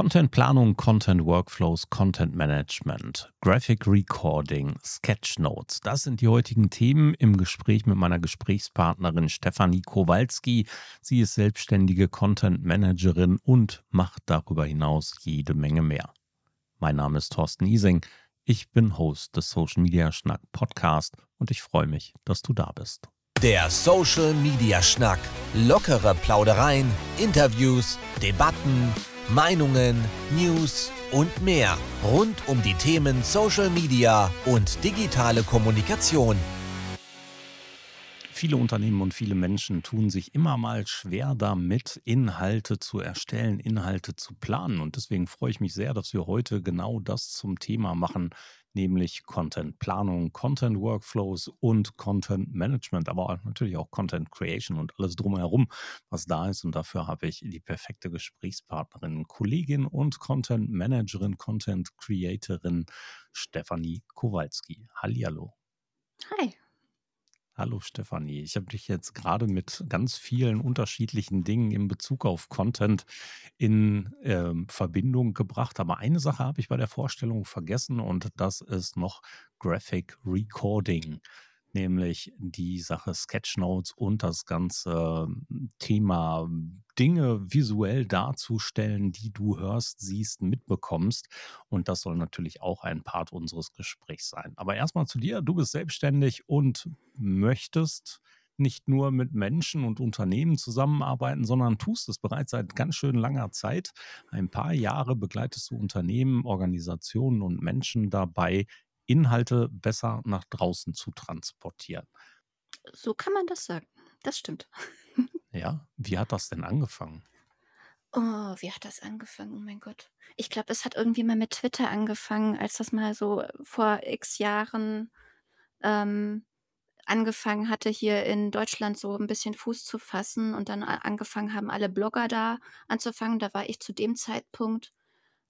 Contentplanung, Content Workflows, Content Management, Graphic Recording, Sketchnotes. Das sind die heutigen Themen im Gespräch mit meiner Gesprächspartnerin Stefanie Kowalski. Sie ist selbstständige Content Managerin und macht darüber hinaus jede Menge mehr. Mein Name ist Thorsten Ising. Ich bin Host des Social Media Schnack Podcast und ich freue mich, dass du da bist. Der Social Media Schnack. Lockere Plaudereien, Interviews, Debatten Meinungen, News und mehr rund um die Themen Social Media und digitale Kommunikation. Viele Unternehmen und viele Menschen tun sich immer mal schwer damit, Inhalte zu erstellen, Inhalte zu planen. Und deswegen freue ich mich sehr, dass wir heute genau das zum Thema machen, nämlich Content-Planung, Content-Workflows und Content-Management, aber natürlich auch Content-Creation und alles drumherum, was da ist. Und dafür habe ich die perfekte Gesprächspartnerin, Kollegin und Content-Managerin, Content-Creatorin Stefanie Kowalski. Hallihallo. Hi. Hallo Stefanie, ich habe dich jetzt gerade mit ganz vielen unterschiedlichen Dingen in Bezug auf Content in ähm, Verbindung gebracht. Aber eine Sache habe ich bei der Vorstellung vergessen und das ist noch Graphic Recording nämlich die Sache Sketchnotes und das ganze hm, Thema Dinge visuell darzustellen, die du hörst, siehst, mitbekommst. Und das soll natürlich auch ein Part unseres Gesprächs sein. Aber erstmal zu dir. Du bist selbstständig und möchtest nicht nur mit Menschen und Unternehmen zusammenarbeiten, sondern tust es bereits seit ganz schön langer Zeit. Ein paar Jahre begleitest du Unternehmen, Organisationen und Menschen dabei, Inhalte besser nach draußen zu transportieren. So kann man das sagen. Das stimmt. Ja, wie hat das denn angefangen? Oh, wie hat das angefangen? Oh mein Gott. Ich glaube, es hat irgendwie mal mit Twitter angefangen, als das mal so vor x Jahren ähm, angefangen hatte, hier in Deutschland so ein bisschen Fuß zu fassen und dann angefangen haben, alle Blogger da anzufangen. Da war ich zu dem Zeitpunkt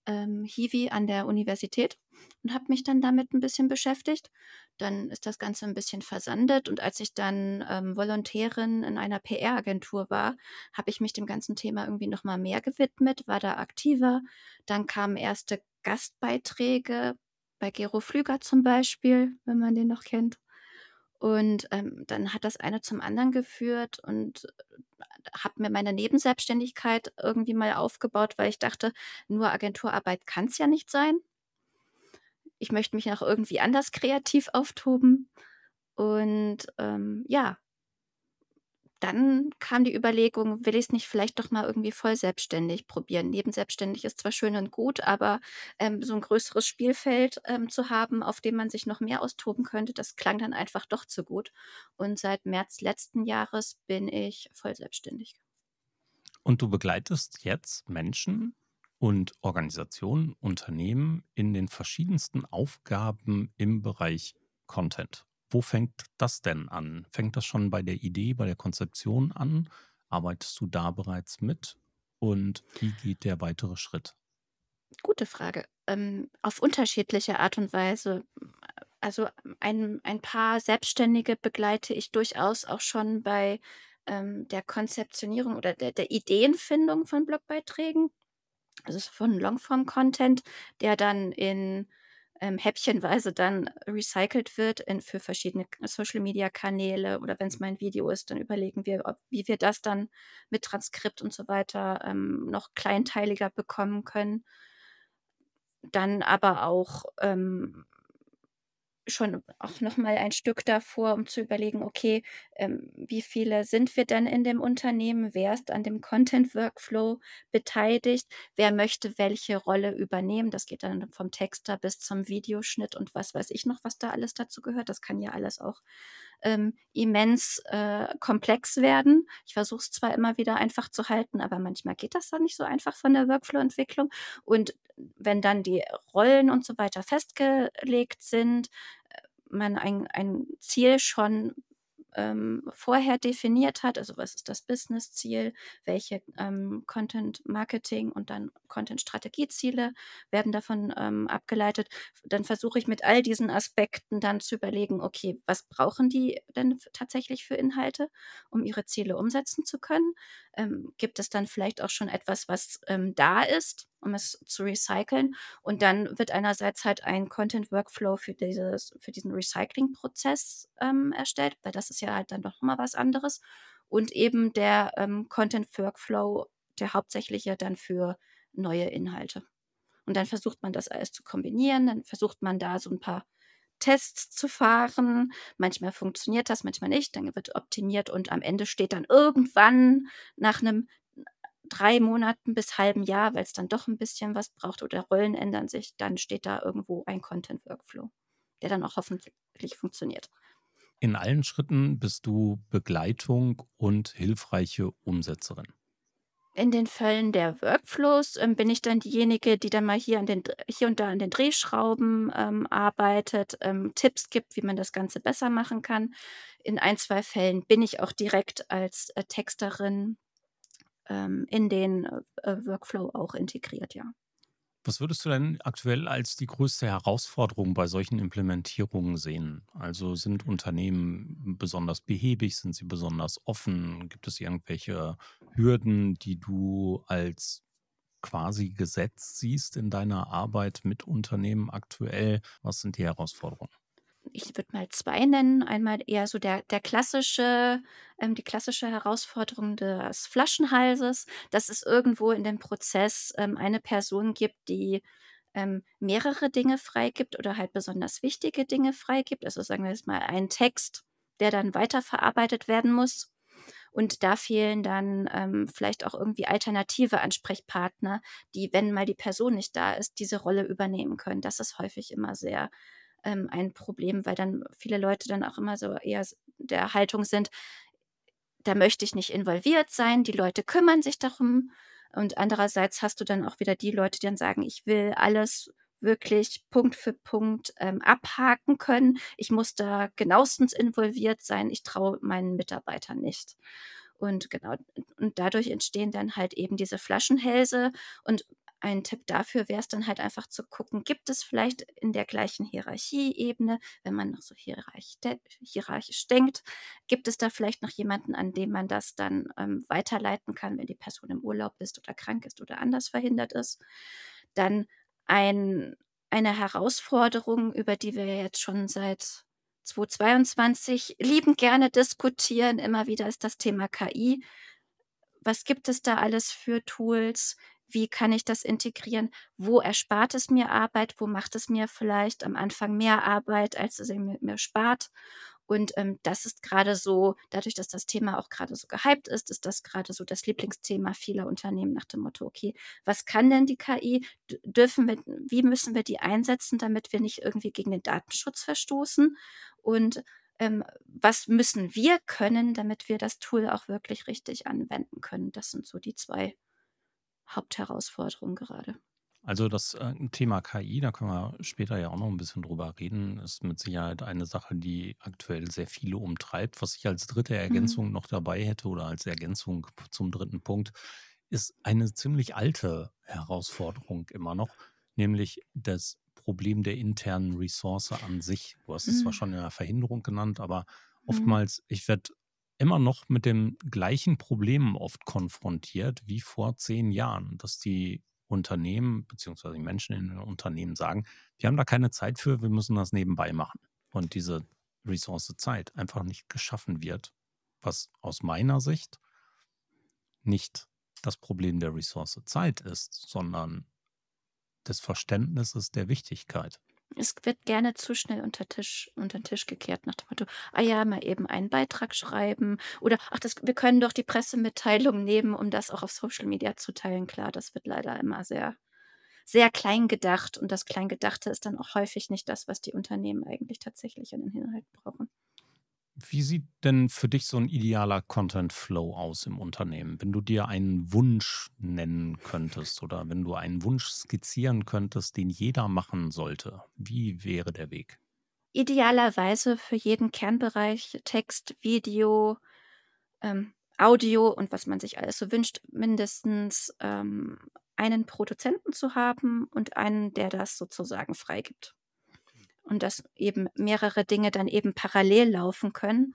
ähm, Hiwi an der Universität und habe mich dann damit ein bisschen beschäftigt. Dann ist das Ganze ein bisschen versandet und als ich dann ähm, Volontärin in einer PR-Agentur war, habe ich mich dem ganzen Thema irgendwie noch mal mehr gewidmet, war da aktiver. Dann kamen erste Gastbeiträge bei Gero Flüger zum Beispiel, wenn man den noch kennt. Und ähm, dann hat das eine zum anderen geführt und habe mir meine Nebenselbstständigkeit irgendwie mal aufgebaut, weil ich dachte, nur Agenturarbeit kann es ja nicht sein. Ich möchte mich auch irgendwie anders kreativ auftoben. Und ähm, ja, dann kam die Überlegung, will ich es nicht vielleicht doch mal irgendwie voll selbstständig probieren. Nebenselbstständig ist zwar schön und gut, aber ähm, so ein größeres Spielfeld ähm, zu haben, auf dem man sich noch mehr austoben könnte, das klang dann einfach doch zu gut. Und seit März letzten Jahres bin ich voll selbstständig. Und du begleitest jetzt Menschen und Organisationen, Unternehmen in den verschiedensten Aufgaben im Bereich Content. Wo fängt das denn an? Fängt das schon bei der Idee, bei der Konzeption an? Arbeitest du da bereits mit? Und wie geht der weitere Schritt? Gute Frage. Ähm, auf unterschiedliche Art und Weise. Also ein, ein paar Selbstständige begleite ich durchaus auch schon bei ähm, der Konzeptionierung oder der, der Ideenfindung von Blogbeiträgen. Also von Longform-Content, der dann in ähm, häppchenweise dann recycelt wird in, für verschiedene Social-Media-Kanäle oder wenn es mein Video ist, dann überlegen wir, ob, wie wir das dann mit Transkript und so weiter ähm, noch kleinteiliger bekommen können. Dann aber auch ähm, schon auch noch mal ein Stück davor, um zu überlegen, okay, ähm, wie viele sind wir denn in dem Unternehmen? Wer ist an dem Content Workflow beteiligt? Wer möchte welche Rolle übernehmen? Das geht dann vom Texter bis zum Videoschnitt und was weiß ich noch, was da alles dazu gehört. Das kann ja alles auch ähm, immens äh, komplex werden. Ich versuche es zwar immer wieder einfach zu halten, aber manchmal geht das dann nicht so einfach von der Workflow-Entwicklung. Und wenn dann die Rollen und so weiter festgelegt sind, äh, man ein, ein Ziel schon ähm, vorher definiert hat, also was ist das Business-Ziel, welche ähm, Content-Marketing und dann Content-Strategieziele werden davon ähm, abgeleitet, dann versuche ich mit all diesen Aspekten dann zu überlegen, okay, was brauchen die denn tatsächlich für Inhalte, um ihre Ziele umsetzen zu können? Ähm, gibt es dann vielleicht auch schon etwas, was ähm, da ist? Um es zu recyceln. Und dann wird einerseits halt ein Content-Workflow für, für diesen Recycling-Prozess ähm, erstellt, weil das ist ja halt dann doch mal was anderes. Und eben der ähm, Content-Workflow, der hauptsächliche dann für neue Inhalte. Und dann versucht man das alles zu kombinieren, dann versucht man da so ein paar Tests zu fahren. Manchmal funktioniert das, manchmal nicht. Dann wird optimiert und am Ende steht dann irgendwann nach einem drei Monaten bis halben Jahr, weil es dann doch ein bisschen was braucht oder Rollen ändern sich, dann steht da irgendwo ein Content-Workflow, der dann auch hoffentlich funktioniert. In allen Schritten bist du Begleitung und hilfreiche Umsetzerin. In den Fällen der Workflows ähm, bin ich dann diejenige, die dann mal hier, an den, hier und da an den Drehschrauben ähm, arbeitet, ähm, Tipps gibt, wie man das Ganze besser machen kann. In ein, zwei Fällen bin ich auch direkt als äh, Texterin ähm, in den äh, Workflow auch integriert, ja. Was würdest du denn aktuell als die größte Herausforderung bei solchen Implementierungen sehen? Also sind Unternehmen besonders behäbig? Sind sie besonders offen? Gibt es irgendwelche Hürden, die du als quasi Gesetz siehst in deiner Arbeit mit Unternehmen aktuell? Was sind die Herausforderungen? Ich würde mal zwei nennen. Einmal eher so der, der klassische, ähm, die klassische Herausforderung des Flaschenhalses, dass es irgendwo in dem Prozess ähm, eine Person gibt, die ähm, mehrere Dinge freigibt oder halt besonders wichtige Dinge freigibt. Also sagen wir jetzt mal einen Text, der dann weiterverarbeitet werden muss. Und da fehlen dann ähm, vielleicht auch irgendwie alternative Ansprechpartner, die, wenn mal die Person nicht da ist, diese Rolle übernehmen können. Das ist häufig immer sehr ähm, ein Problem, weil dann viele Leute dann auch immer so eher der Haltung sind, da möchte ich nicht involviert sein, die Leute kümmern sich darum. Und andererseits hast du dann auch wieder die Leute, die dann sagen, ich will alles wirklich Punkt für Punkt ähm, abhaken können. Ich muss da genauestens involviert sein. Ich traue meinen Mitarbeitern nicht. Und genau, und dadurch entstehen dann halt eben diese Flaschenhälse. Und ein Tipp dafür wäre es dann halt einfach zu gucken, gibt es vielleicht in der gleichen Hierarchieebene, wenn man noch so hierarchisch denkt, gibt es da vielleicht noch jemanden, an dem man das dann ähm, weiterleiten kann, wenn die Person im Urlaub ist oder krank ist oder anders verhindert ist. Dann ein, eine Herausforderung, über die wir jetzt schon seit 2022 liebend gerne diskutieren, immer wieder ist das Thema KI. Was gibt es da alles für Tools? Wie kann ich das integrieren? Wo erspart es mir Arbeit? Wo macht es mir vielleicht am Anfang mehr Arbeit, als es mir, mir spart? Und ähm, das ist gerade so, dadurch, dass das Thema auch gerade so gehypt ist, ist das gerade so das Lieblingsthema vieler Unternehmen nach dem Motto, okay, was kann denn die KI? Dürfen wir, wie müssen wir die einsetzen, damit wir nicht irgendwie gegen den Datenschutz verstoßen? Und ähm, was müssen wir können, damit wir das Tool auch wirklich richtig anwenden können? Das sind so die zwei Hauptherausforderung gerade. Also das äh, Thema KI, da können wir später ja auch noch ein bisschen drüber reden, ist mit Sicherheit eine Sache, die aktuell sehr viele umtreibt. Was ich als dritte mhm. Ergänzung mhm. noch dabei hätte oder als Ergänzung zum dritten Punkt, ist eine ziemlich alte Herausforderung immer noch, nämlich das Problem der internen Ressource an sich. Du hast es mhm. zwar schon in der Verhinderung genannt, aber mhm. oftmals, ich werde immer noch mit dem gleichen Problem oft konfrontiert wie vor zehn Jahren, dass die Unternehmen bzw. die Menschen in den Unternehmen sagen, wir haben da keine Zeit für, wir müssen das nebenbei machen. Und diese Ressource Zeit einfach nicht geschaffen wird, was aus meiner Sicht nicht das Problem der Ressource Zeit ist, sondern des Verständnisses der Wichtigkeit. Es wird gerne zu schnell unter Tisch unter den Tisch gekehrt nach dem Motto: „Ah ja, mal eben einen Beitrag schreiben“ oder: „Ach, das wir können doch die Pressemitteilung nehmen, um das auch auf Social Media zu teilen.“ Klar, das wird leider immer sehr sehr klein gedacht und das Kleingedachte ist dann auch häufig nicht das, was die Unternehmen eigentlich tatsächlich an den Inhalten brauchen. Wie sieht denn für dich so ein idealer Content Flow aus im Unternehmen? Wenn du dir einen Wunsch nennen könntest oder wenn du einen Wunsch skizzieren könntest, den jeder machen sollte, wie wäre der Weg? Idealerweise für jeden Kernbereich Text, Video, ähm, Audio und was man sich alles so wünscht, mindestens ähm, einen Produzenten zu haben und einen, der das sozusagen freigibt und dass eben mehrere Dinge dann eben parallel laufen können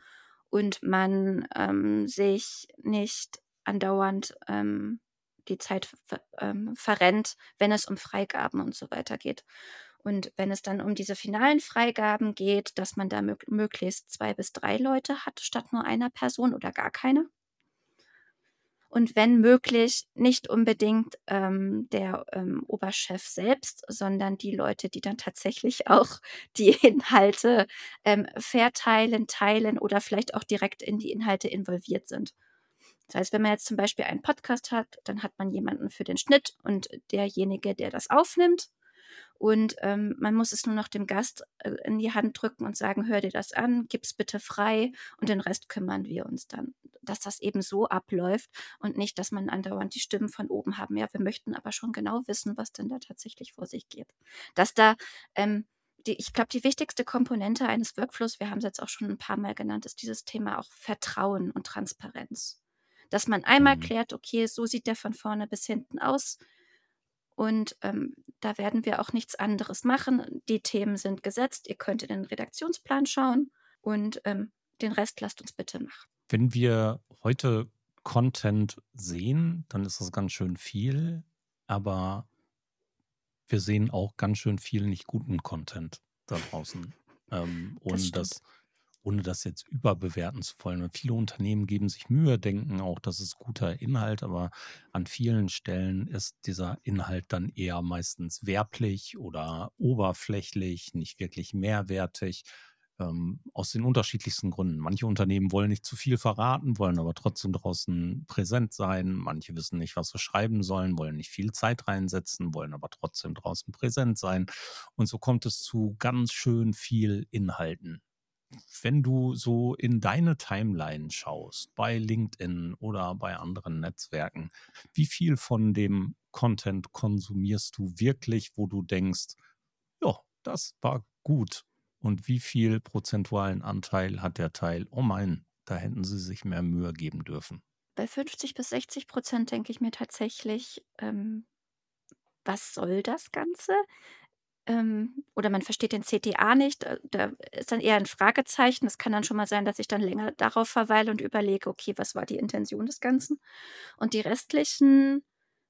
und man ähm, sich nicht andauernd ähm, die Zeit ähm, verrennt, wenn es um Freigaben und so weiter geht. Und wenn es dann um diese finalen Freigaben geht, dass man da mög möglichst zwei bis drei Leute hat statt nur einer Person oder gar keine. Und wenn möglich, nicht unbedingt ähm, der ähm, Oberchef selbst, sondern die Leute, die dann tatsächlich auch die Inhalte ähm, verteilen, teilen oder vielleicht auch direkt in die Inhalte involviert sind. Das heißt, wenn man jetzt zum Beispiel einen Podcast hat, dann hat man jemanden für den Schnitt und derjenige, der das aufnimmt und ähm, man muss es nur noch dem Gast äh, in die Hand drücken und sagen, hör dir das an, gib's bitte frei und den Rest kümmern wir uns dann. Dass das eben so abläuft und nicht, dass man andauernd die Stimmen von oben haben. Ja, wir möchten aber schon genau wissen, was denn da tatsächlich vor sich geht. Dass da ähm, die, ich glaube, die wichtigste Komponente eines Workflows, wir haben es jetzt auch schon ein paar Mal genannt, ist dieses Thema auch Vertrauen und Transparenz. Dass man einmal mhm. klärt, okay, so sieht der von vorne bis hinten aus. Und ähm, da werden wir auch nichts anderes machen. Die Themen sind gesetzt. Ihr könnt in den Redaktionsplan schauen und ähm, den Rest lasst uns bitte machen. Wenn wir heute Content sehen, dann ist das ganz schön viel, aber wir sehen auch ganz schön viel nicht guten Content da draußen. Ähm, ohne das, das ohne das jetzt überbewerten zu wollen. Viele Unternehmen geben sich Mühe, denken auch, das ist guter Inhalt, aber an vielen Stellen ist dieser Inhalt dann eher meistens werblich oder oberflächlich, nicht wirklich mehrwertig. Ähm, aus den unterschiedlichsten Gründen. Manche Unternehmen wollen nicht zu viel verraten, wollen aber trotzdem draußen präsent sein. Manche wissen nicht, was sie schreiben sollen, wollen nicht viel Zeit reinsetzen, wollen aber trotzdem draußen präsent sein. Und so kommt es zu ganz schön viel Inhalten, wenn du so in deine Timeline schaust, bei LinkedIn oder bei anderen Netzwerken, wie viel von dem Content konsumierst du wirklich, wo du denkst, ja, das war gut? Und wie viel prozentualen Anteil hat der Teil, oh mein, da hätten sie sich mehr Mühe geben dürfen? Bei 50 bis 60 Prozent denke ich mir tatsächlich, ähm, was soll das Ganze? Ähm, oder man versteht den CTA nicht, äh, da ist dann eher ein Fragezeichen. Es kann dann schon mal sein, dass ich dann länger darauf verweile und überlege: „Okay, was war die Intention des Ganzen?“ Und die restlichen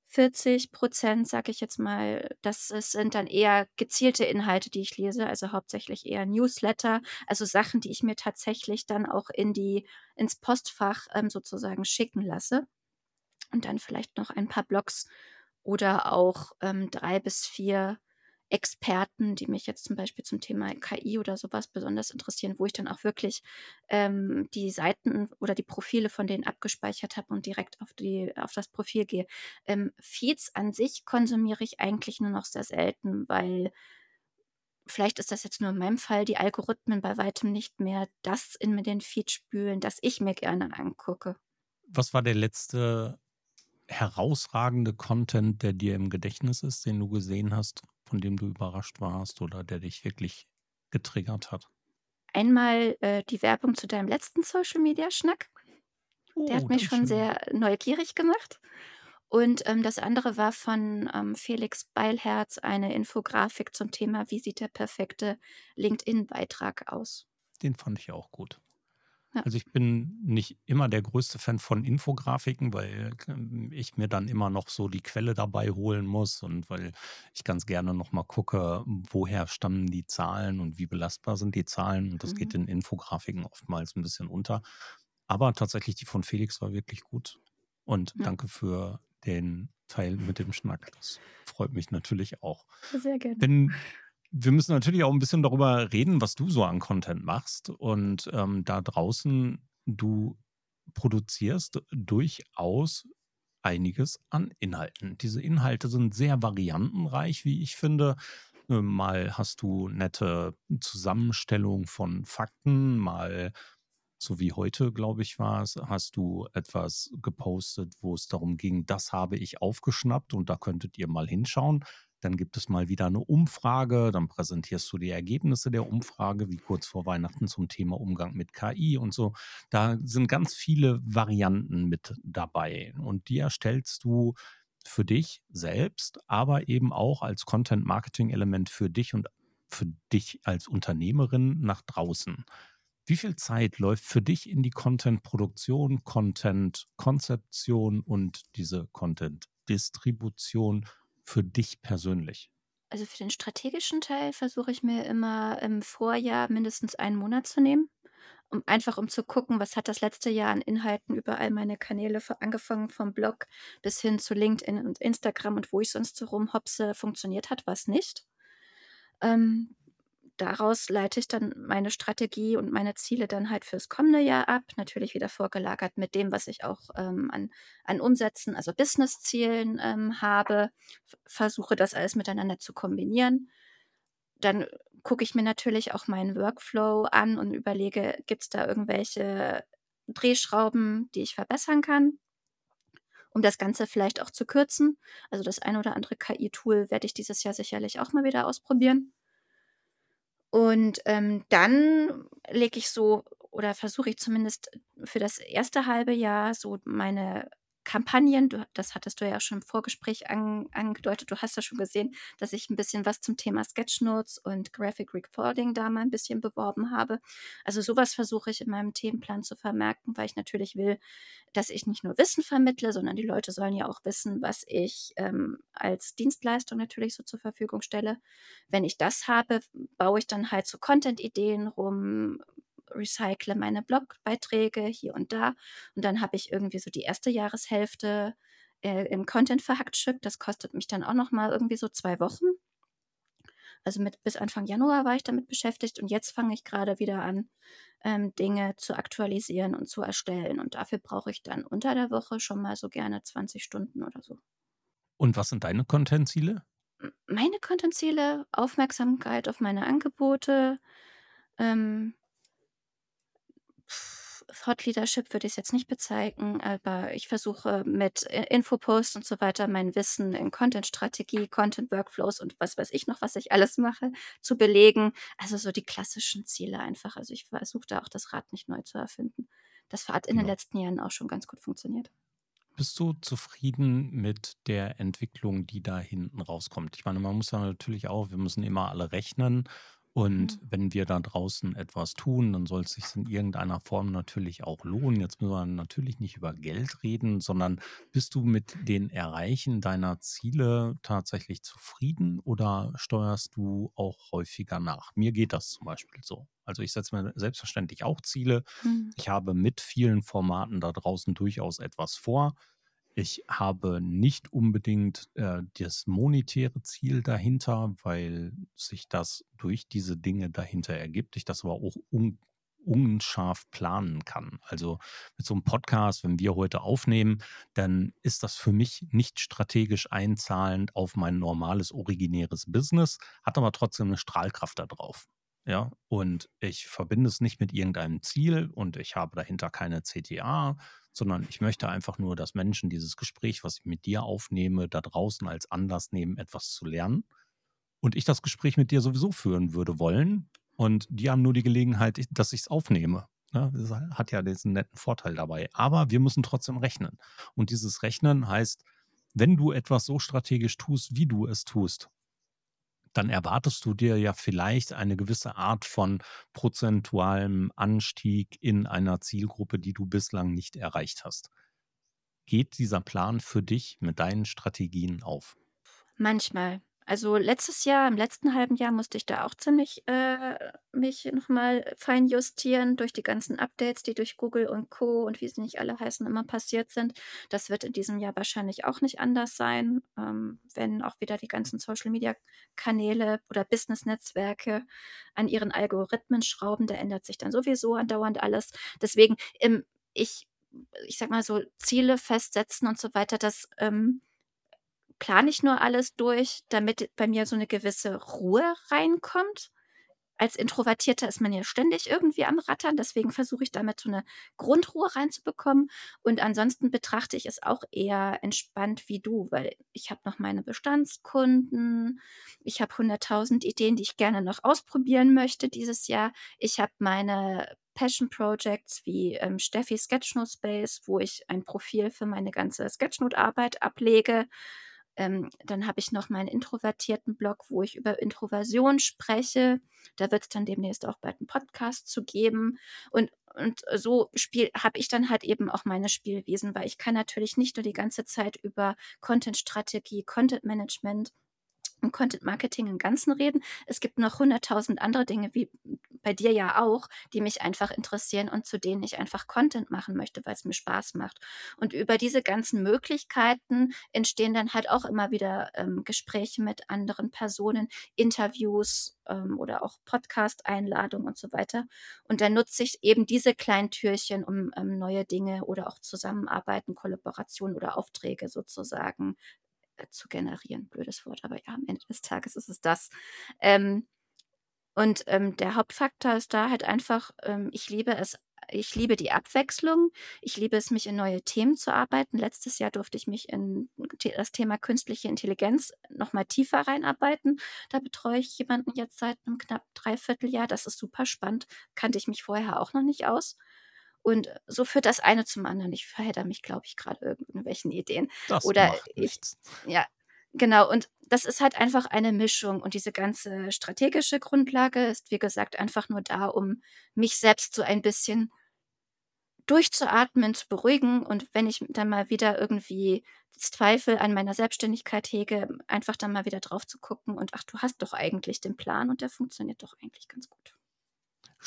40% sage ich jetzt mal, das sind dann eher gezielte Inhalte, die ich lese, also hauptsächlich eher Newsletter, also Sachen, die ich mir tatsächlich dann auch in die ins Postfach, ähm, sozusagen schicken lasse. Und dann vielleicht noch ein paar Blogs oder auch, ähm, 3 bis 4 Experten, die mich jetzt zum Beispiel zum Thema KI oder sowas besonders interessieren, wo ich dann auch wirklich ähm, die Seiten oder die Profile von denen abgespeichert habe und direkt auf, die, auf das Profil gehe. Ähm, Feeds an sich konsumiere ich eigentlich nur noch sehr selten, weil vielleicht ist das jetzt nur in meinem Fall, die Algorithmen bei weitem nicht mehr das in den Feed spülen, das ich mir gerne angucke. Was war der letzte herausragende Content, der dir im Gedächtnis ist, den du gesehen hast, von dem du überrascht warst oder der dich wirklich getriggert hat? Einmal äh, die Werbung zu deinem letzten Social Media Schnack. Der hat oh, mich schon schön. sehr neugierig gemacht. Und ähm, das andere war von ähm, Felix Beilherz eine Infografik zum Thema, wie sieht der perfekte LinkedIn-Beitrag aus. Den fand ich auch gut. Also ich bin nicht immer der größte Fan von Infografiken, weil ähm, ich mir dann immer noch so die Quelle dabei holen muss und weil ich ganz gerne nochmal gucke, woher stammen die Zahlen und wie belastbar sind die Zahlen. Und das mhm. geht in Infografiken oftmals ein bisschen unter. Aber tatsächlich die von Felix war wirklich gut. Und ja. danke für den Teil mit dem Schnack. Das freut mich natürlich auch. Sehr gerne. Wenn wir müssen natürlich auch ein bisschen darüber reden, was du so an Content machst. Und ähm, da draußen, du produzierst durchaus einiges an Inhalten. Diese Inhalte sind sehr variantenreich, wie ich finde. Äh, mal hast du nette Zusammenstellung von Fakten, mal so wie heute, glaube ich, war es, hast du etwas gepostet, wo es darum ging, das habe ich aufgeschnappt und da könntet ihr mal hinschauen. Dann gibt es mal wieder eine Umfrage, dann präsentierst du die Ergebnisse der Umfrage, wie kurz vor Weihnachten zum Thema Umgang mit KI und so. Da sind ganz viele Varianten mit dabei und die erstellst du für dich selbst, aber eben auch als Content-Marketing-Element für dich und für dich als Unternehmerin nach draußen. Wie viel Zeit läuft für dich in die Content-Produktion, Content-Konzeption und diese Content Distribution für dich persönlich? Also für den strategischen Teil versuche ich mir immer im Vorjahr mindestens einen Monat zu nehmen, um einfach um zu gucken, was hat das letzte Jahr an Inhalten über all meine Kanäle, angefangen vom Blog bis hin zu LinkedIn und Instagram und wo ich sonst so rumhopse, funktioniert hat, was nicht. Ähm, daraus leite ich dann meine Strategie und meine Ziele dann halt fürs kommende Jahr ab, natürlich wieder vorgelagert mit dem, was ich auch, ähm, an an Umsätzen, also Businesszielen, ähm, habe, versuche das alles miteinander zu kombinieren. Dann gucke ich mir natürlich auch meinen Workflow an und überlege, gibt's da irgendwelche Drehschrauben, die ich verbessern kann, um das Ganze vielleicht auch zu kürzen. Also, das ein oder andere KI-Tool werde ich dieses Jahr sicherlich auch mal wieder ausprobieren. Und, ähm, dann lege ich so oder versuche ich zumindest für das erste halbe Jahr so meine Kampagnen du das hattest du ja schon im Vorgespräch an angedeutet. Du hast ja schon gesehen, dass ich 'n bisschen was zum Thema Sketchnotes und Graphic Recording da mal 'n bisschen beworben habe. Also, so was versuche ich in meinem Themenplan zu vermerken, weil ich natürlich will, dass ich nicht nur Wissen vermittle, sondern die Leute sollen ja auch wissen, was ich, ähm, als Dienstleistung natürlich so zur Verfügung stelle. Wenn ich das habe, baue ich dann halt so Content-Ideen rum, recycle meine Blogbeiträge hier und da. Und dann habe ich irgendwie so die erste Jahreshälfte, äh, im Content verhackstückt. Das kostet mich dann auch noch mal irgendwie so 2 Wochen. Also, mit bis Anfang Januar war ich damit beschäftigt und jetzt fange ich grade wieder an, ähm, Dinge zu aktualisieren und zu erstellen. Und dafür brauche ich dann unter der Woche schon mal so gerne 20 Stunden oder so. Und was sind deine Content-Ziele? Meine Content-Ziele, Aufmerksamkeit auf meine Angebote, ähm Thought Leadership würde ich's jetzt nicht bezeichnen, aber ich versuche mit I Infoposts und so weiter mein Wissen in Content-Strategie, Content-Workflows und was weiß ich noch, was ich alles mache, zu belegen. Also, so die klassischen Ziele einfach. Also, ich versuche da auch das Rad nicht neu zu erfinden. Das hat in den Genau. letzten Jahren auch schon ganz gut funktioniert. Bist du zufrieden mit der Entwicklung, die da hinten rauskommt? Ich meine, man muss ja natürlich auch wir müssen immer alle rechnen. Und Mhm. wenn wir da draußen etwas tun, dann soll's sich in irgendeiner Form natürlich auch lohnen. Jetzt müssen wir natürlich nicht über Geld reden, sondern bist du mit den Erreichen deiner Ziele tatsächlich zufrieden oder steuerst du auch häufiger nach? Mir geht das zum Beispiel so. Also, ich setze mir selbstverständlich auch Ziele. Mhm. Ich habe mit vielen Formaten da draußen durchaus etwas vor. Ich habe nicht unbedingt, äh, das monetäre Ziel dahinter, weil sich das durch diese Dinge dahinter ergibt, ich das aber auch un unscharf planen kann. Also, mit so 'nem Podcast, wenn wir heute aufnehmen, dann ist das für mich nicht strategisch einzahlend auf mein normales originäres Business, hat aber trotzdem 'ne Strahlkraft da drauf, ja? Und ich verbinde es nicht mit irgendeinem Ziel und ich habe dahinter keine CTA, sondern ich möchte einfach nur, dass Menschen dieses Gespräch, was ich mit dir aufnehme, da draußen als Anlass nehmen, etwas zu lernen. Und ich das Gespräch mit dir sowieso führen würde wollen. Und die haben nur die Gelegenheit, ich dass ich's aufnehme, ne? Das hat ja diesen netten Vorteil dabei. Aber wir müssen trotzdem rechnen. Und dieses Rechnen heißt, wenn du etwas so strategisch tust, wie du es tust dann erwartest du dir ja vielleicht eine gewisse Art von prozentualem Anstieg in einer Zielgruppe, die du bislang nicht erreicht hast. Geht dieser Plan für dich mit deinen Strategien auf? Manchmal. Also, letztes Jahr im letzten halben Jahr musste ich da auch ziemlich, äh, mich noch mal feinjustieren durch die ganzen Updates, die durch Google und Co. und wie sie nicht alle heißen, immer passiert sind. Das wird in diesem Jahr wahrscheinlich auch nicht anders sein, ähm, wenn auch wieder die ganzen Social-Media-Kanäle oder Business-Netzwerke an ihren Algorithmen schrauben. Da ändert sich dann sowieso andauernd alles. Deswegen, ähm, ich ich sage mal so, Ziele festsetzen und so weiter, das, ähm, plane ich nur alles durch, damit bei mir so 'ne gewisse Ruhe reinkommt. Als Introvertierter ist man ja ständig irgendwie am Rattern, deswegen versuche ich damit so 'ne Grundruhe reinzubekommen. Und ansonsten betrachte ich es auch eher entspannt wie du, weil ich habe noch meine Bestandskunden. Ich habe 100.000 Ideen, die ich gerne noch ausprobieren möchte dieses Jahr. Ich habe meine Passion-Projects wie, ähm, Steffi's Sketchnote Space, wo ich ein Profil für meine ganze Sketchnote-Arbeit ablege. Ähm, dann habe ich noch meinen introvertierten Blog, wo ich über Introversion spreche. Da wird es dann demnächst auch bald einen Podcast zu geben. Und, und so habe ich dann halt eben auch meine Spielwiesen, weil ich kann natürlich nicht nur die ganze Zeit über Content-Strategie, Content-Management und Content Marketing im Ganzen reden. Es gibt noch hunderttausend andere Dinge, wie bei dir ja auch, die mich einfach interessieren und zu denen ich einfach Content machen möchte, weil es mir Spaß macht. Und über diese ganzen Möglichkeiten entstehen dann halt auch immer wieder ähm, Gespräche mit anderen Personen, Interviews ähm, oder auch Podcast-Einladungen und so weiter. Und dann nutze ich eben diese kleinen Türchen, um ähm, neue Dinge oder auch Zusammenarbeiten, Kollaborationen oder Aufträge sozusagen zu generieren. Blödes Wort, aber ja, am Ende des Tages ist es das. Ähm, und ähm, der Hauptfaktor ist da halt einfach, ähm, ich liebe es, ich liebe die Abwechslung. Ich liebe es, mich in neue Themen zu arbeiten. Letztes Jahr durfte ich mich in das Thema künstliche Intelligenz nochmal tiefer reinarbeiten. Da betreue ich jemanden jetzt seit einem knapp Dreivierteljahr. Das ist super spannend. Kannte ich mich vorher auch noch nicht aus. Und so führt das eine zum anderen. Ich verhedder mich, glaube ich, gerade irgendwelchen Ideen. Das Oder macht ich, nichts. ja, genau. Und das ist halt einfach eine Mischung. Und diese ganze strategische Grundlage ist, wie gesagt, einfach nur da, um mich selbst so ein bisschen durchzuatmen, zu beruhigen. Und wenn ich dann mal wieder irgendwie Zweifel an meiner Selbstständigkeit hege, einfach dann mal wieder drauf zu gucken und ach, du hast doch eigentlich den Plan und der funktioniert doch eigentlich ganz gut.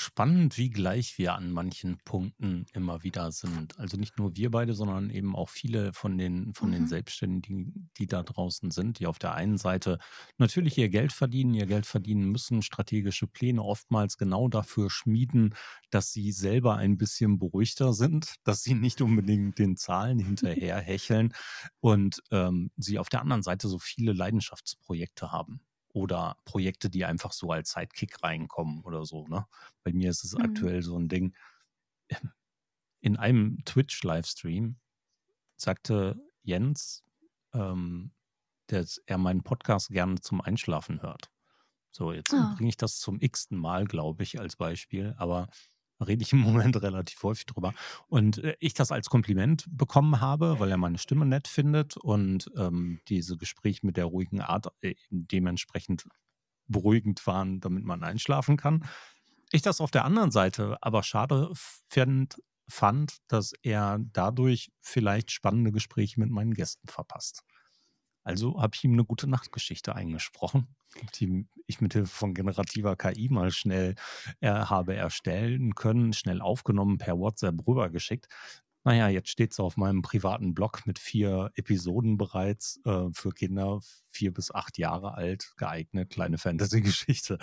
Spannend, wie gleich wir an manchen Punkten immer wieder sind. Also nicht nur wir beide, sondern eben auch viele von den, von den Mhm. Selbstständigen, die da draußen sind, die auf der einen Seite natürlich ihr Geld verdienen, ihr Geld verdienen müssen, strategische Pläne oftmals genau dafür schmieden, dass sie selber ein bisschen beruhigter sind, dass sie nicht unbedingt den Zahlen hinterherhecheln und ähm, sie auf der anderen Seite so viele Leidenschaftsprojekte haben oder Projekte, die einfach so als Sidekick reinkommen oder so. Ne? Bei mir ist es Mhm. aktuell so ein Ding. ähm, In einem Twitch-Livestream sagte Jens, ähm, dass er meinen Podcast gerne zum Einschlafen hört. So, jetzt Oh. bringe ich das zum x-ten Mal, glaube ich, als Beispiel, aber rede ich im Moment relativ häufig drüber. Und äh, ich das als Kompliment bekommen habe, weil er meine Stimme nett findet und ähm, diese Gespräche mit der ruhigen Art äh, dementsprechend beruhigend waren, damit man einschlafen kann. Ich das auf der anderen Seite aber schade fand, fand, dass er dadurch vielleicht spannende Gespräche mit meinen Gästen verpasst. Also habe ich ihm eine gute Nachtgeschichte eingesprochen, die ich mit Hilfe von generativer KI mal schnell äh, habe erstellen können, schnell aufgenommen, per WhatsApp rübergeschickt. Naja, jetzt steht es auf meinem privaten Blog mit vier Episoden bereits äh, für Kinder vier bis acht Jahre alt geeignet, kleine Fantasy-Geschichte.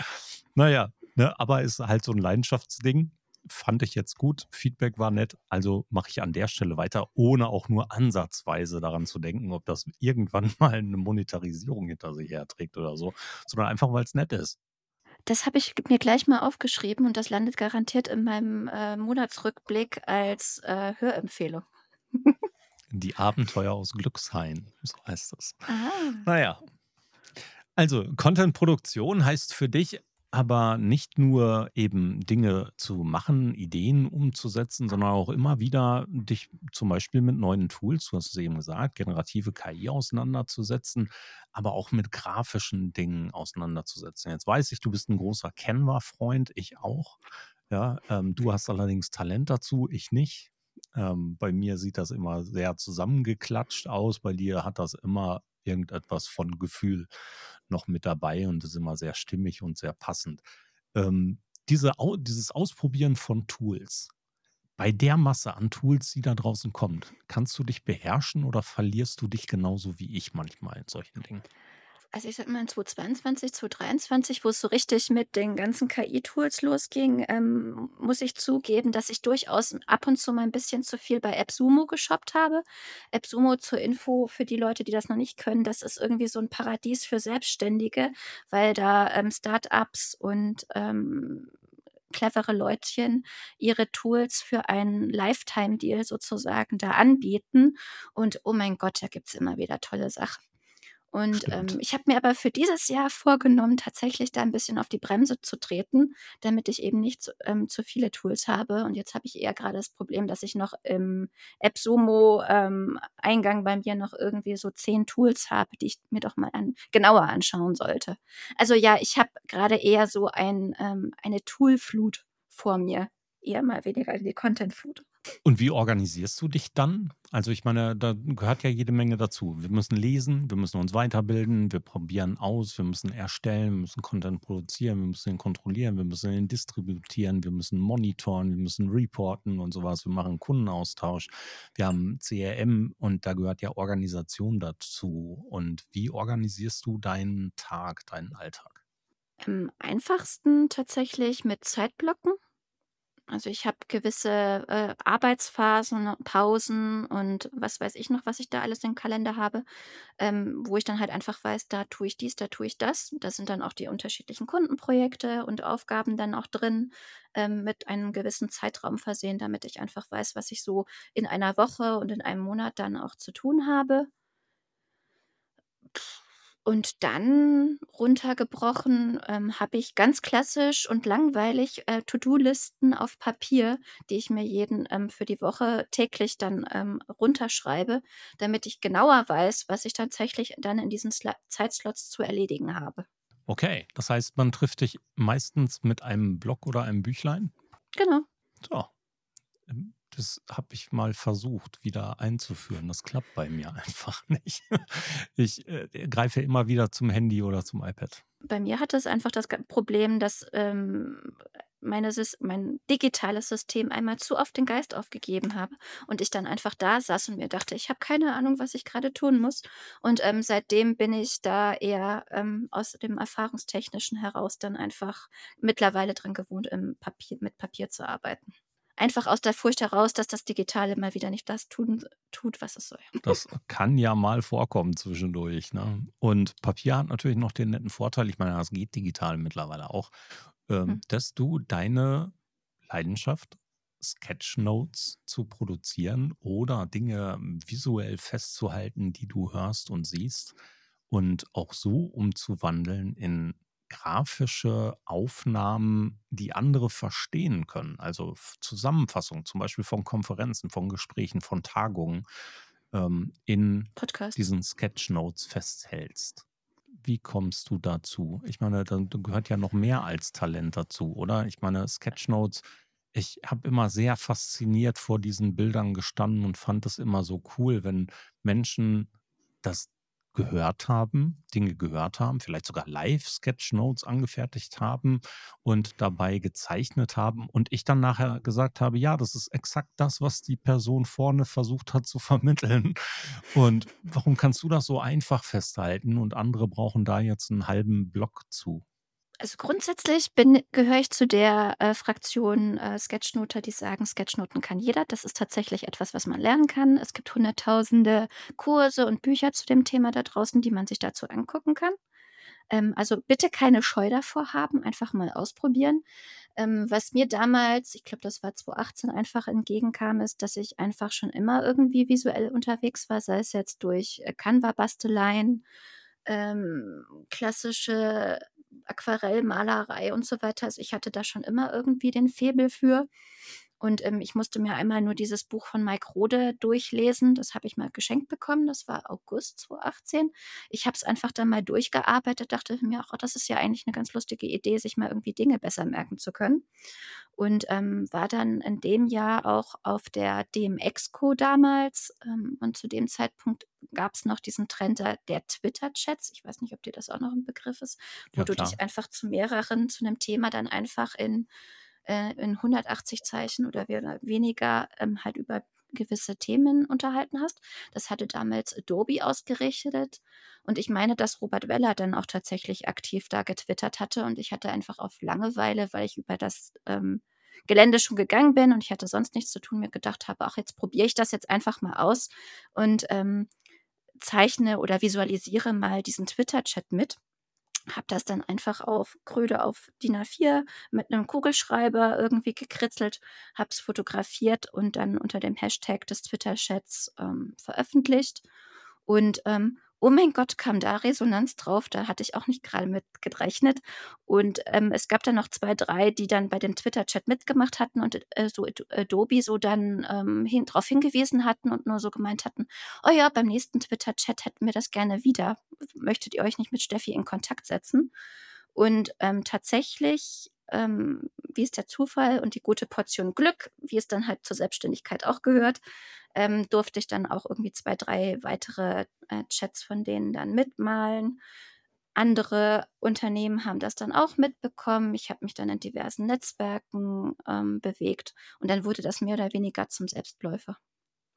Naja, ne, aber ist halt so ein Leidenschaftsding. Fand ich jetzt gut, Feedback war nett, also mache ich an der Stelle weiter, ohne auch nur ansatzweise daran zu denken, ob das irgendwann mal eine Monetarisierung hinter sich herträgt oder so, sondern einfach, weil es nett ist. Das habe ich mir gleich mal aufgeschrieben und das landet garantiert in meinem äh, Monatsrückblick als äh, Hörempfehlung. Die Abenteuer aus Glückshain, so heißt das. Ah. Naja. Also, Content-Produktion heißt für dich aber nicht nur eben Dinge zu machen, Ideen umzusetzen, sondern auch immer wieder dich zum Beispiel mit neuen Tools, du hast es eben gesagt, generative KI auseinanderzusetzen, aber auch mit grafischen Dingen auseinanderzusetzen. Jetzt weiß ich, du bist ein großer Canva-Freund, ich auch. Ja, ähm, du hast allerdings Talent dazu, ich nicht. Ähm, bei mir sieht das immer sehr zusammengeklatscht aus, bei dir hat das immer irgendetwas von Gefühl noch mit dabei und ist immer sehr stimmig und sehr passend. Ähm, diese, dieses Ausprobieren von Tools, bei der Masse an Tools, die da draußen kommt, kannst du dich beherrschen oder verlierst du dich genauso wie ich manchmal in solchen Dingen? Also ich sag mal in 2022, 2023, wo es so richtig mit den ganzen KI-Tools losging, ähm, muss ich zugeben, dass ich durchaus ab und zu mal ein bisschen zu viel bei AppSumo geshoppt habe. AppSumo zur Info für die Leute, die das noch nicht können, das ist irgendwie so ein Paradies für Selbstständige, weil da ähm, Startups und ähm, clevere Leutchen ihre Tools für einen Lifetime-Deal sozusagen da anbieten. Und oh mein Gott, da gibt's immer wieder tolle Sachen. Und, ähm, ich habe mir aber für dieses Jahr vorgenommen, tatsächlich da 'n bisschen auf die Bremse zu treten, damit ich eben nicht zu ähm, zu viele Tools habe. Und jetzt habe ich eher grade das Problem, dass ich noch im AppSumo, ähm, Eingang bei mir noch irgendwie so 10 Tools habe, die ich mir doch mal an genauer anschauen sollte. Also ja, ich habe grade eher so ein ähm, eine Tool-Flut vor mir, eher mal weniger die Content-Flut. Und wie organisierst du dich dann? Also, ich meine, da gehört ja jede Menge dazu. Wir müssen lesen, wir müssen uns weiterbilden, wir probieren aus, wir müssen erstellen, wir müssen Content produzieren, wir müssen ihn kontrollieren, wir müssen ihn distributieren, wir müssen monitoren, wir müssen reporten und so was. Wir machen Kundenaustausch. Wir haben CRM und da gehört ja Organisation dazu. Und wie organisierst du deinen Tag, deinen Alltag? Am einfachsten tatsächlich mit Zeitblöcken. Also, ich habe gewisse, äh, Arbeitsphasen, Pausen und was weiß ich noch, was ich da alles im Kalender habe, ähm, wo ich dann halt einfach weiß, da tue ich dies, da tue ich das. Da sind dann auch die unterschiedlichen Kundenprojekte und Aufgaben dann auch drin, ähm, mit einem gewissen Zeitraum versehen, damit ich einfach weiß, was ich so in einer Woche und in einem Monat dann auch zu tun habe. Und dann runtergebrochen, ähm, habe ich ganz klassisch und langweilig, äh, To-do-Listen auf Papier, die ich mir jeden ähm, für die Woche täglich dann, ähm, runterschreibe, damit ich genauer weiß, was ich tatsächlich dann in diesen Sla Zeitslots zu erledigen habe. Okay, das heißt, man trifft dich meistens mit einem Block oder einem Büchlein? Genau. So. Das habe ich mal versucht, wieder einzuführen. Das klappt bei mir einfach nicht. Ich, äh, greife immer wieder zum Handy oder zum iPad. Bei mir hat es einfach das Problem, dass, ähm, meine mein digitales System einmal zu oft den Geist aufgegeben habe und ich dann einfach da saß und mir dachte: „Ich habe keine Ahnung, was ich grade tun muss.“ Und, ähm, seitdem bin ich da eher, ähm, aus dem Erfahrungstechnischen heraus dann einfach mittlerweile dran gewohnt, Papier mit Papier zu arbeiten. Einfach aus der Furcht heraus, dass das Digitale mal wieder nicht das tun tut, was es soll. Das kann ja mal vorkommen zwischendurch, ne? Und Papier hat natürlich noch den netten Vorteil, ich meine, das geht digital mittlerweile auch, Hm. ähm, dass du deine Leidenschaft, Sketchnotes zu produzieren oder Dinge visuell festzuhalten, die du hörst und siehst und auch so umzuwandeln in grafische Aufnahmen, die andere verstehen können. Also Zusammenfassungen, zum Beispiel von Konferenzen, von Gesprächen, von Tagungen, ähm, in Podcasts. diesen Sketchnotes festhältst. Wie kommst du dazu? Ich meine, da gehört ja noch mehr als Talent dazu, oder? Ich meine, Sketchnotes ich habe immer sehr fasziniert vor diesen Bildern gestanden und fand das immer so cool, wenn Menschen das gehört haben Dinge gehört haben, vielleicht sogar live Sketchnotes angefertigt haben und dabei gezeichnet haben und ich dann nachher gesagt habe: „Ja, das ist exakt das, was die Person vorne versucht hat zu vermitteln.“ Und warum kannst du das so einfach festhalten und andere brauchen da jetzt 'n halben Block zu? Also, grundsätzlich bin gehöre ich zu der, äh, Fraktion, äh, Sketchnoter, die sagen, Sketchnoten kann jeder. Das ist tatsächlich etwas, was man lernen kann. Es gibt Hunderttausende Kurse und Bücher zu dem Thema da draußen, die man sich dazu angucken kann. Ähm, also, bitte keine Scheu davor haben, einfach mal ausprobieren. Ähm, was mir damals, ich glaube, das war 2018, einfach entgegenkam, ist, dass ich einfach schon immer irgendwie visuell unterwegs war, sei es jetzt durch, äh, Canva-Basteleien, ähm, klassische Aquarellmalerei und so weiter. Also, ich hatte da schon immer irgendwie den Faible für. Und, ähm, ich musste mir einmal nur dieses Buch von Mike Rohde durchlesen. Das habe ich mal geschenkt bekommen. Das war August 2018. Ich habe es einfach dann mal durchgearbeitet, dachte mir: „Ach, das ist ja eigentlich 'ne ganz lustige Idee, sich mal irgendwie Dinge besser merken zu können.“ Und, ähm, war dann in dem Jahr auch auf der DM-Exco damals, ähm, und zu dem Zeitpunkt gab's noch diesen Trend der Twitter-Chats. Ich weiß nicht, ob dir das auch noch 'n Begriff ist, wo Ja, du dich einfach zu mehreren zu 'nem Thema dann einfach in äh, in 180 Zeichen oder we oder weniger, ähm, halt über gewisse Themen unterhalten hast. Das hatte damals Adobe ausgerichtet und ich meine, dass Robert Weller dann auch tatsächlich aktiv da getwittert hatte und ich hatte einfach auf Langeweile, weil ich über das, ähm, Gelände schon gegangen bin und ich hatte sonst nichts zu tun, mir gedacht habe: „Ach, jetzt probiere ich das jetzt einfach mal aus und, ähm, zeichne oder visualisiere mal diesen Twitter-Chat mit.“ Habe das dann einfach auf Kröde auf DIN A4 mit 'nem Kugelschreiber irgendwie gekritzelt, habe es fotografiert und dann unter dem Hashtag des Twitter-Chats, ähm, veröffentlicht. Und, ähm, Oh mein Gott, kam da Resonanz drauf, da hatte ich auch nicht gerade mit gerechnet. Und, ähm, es gab dann noch 2, 3, die dann bei dem Twitter-Chat mitgemacht hatten und, äh, so Ad Adobe so dann, ähm, hin drauf hingewiesen hatten und nur so gemeint hatten: „Oh ja, beim nächsten Twitter-Chat hätten wir das gerne wieder. Möchtet ihr euch nicht mit Steffi in Kontakt setzen?“ Und, ähm, tatsächlich, ähm, wie es der Zufall und die gute Portion Glück, wie es dann halt zur Selbstständigkeit auch gehört, ähm, durfte ich dann auch irgendwie 2, 3 weitere, äh, Chats von denen dann mitmalen. Andere Unternehmen haben das dann auch mitbekommen. Ich habe mich dann in diversen Netzwerken, ähm, bewegt und dann wurde das mehr oder weniger zum Selbstläufer.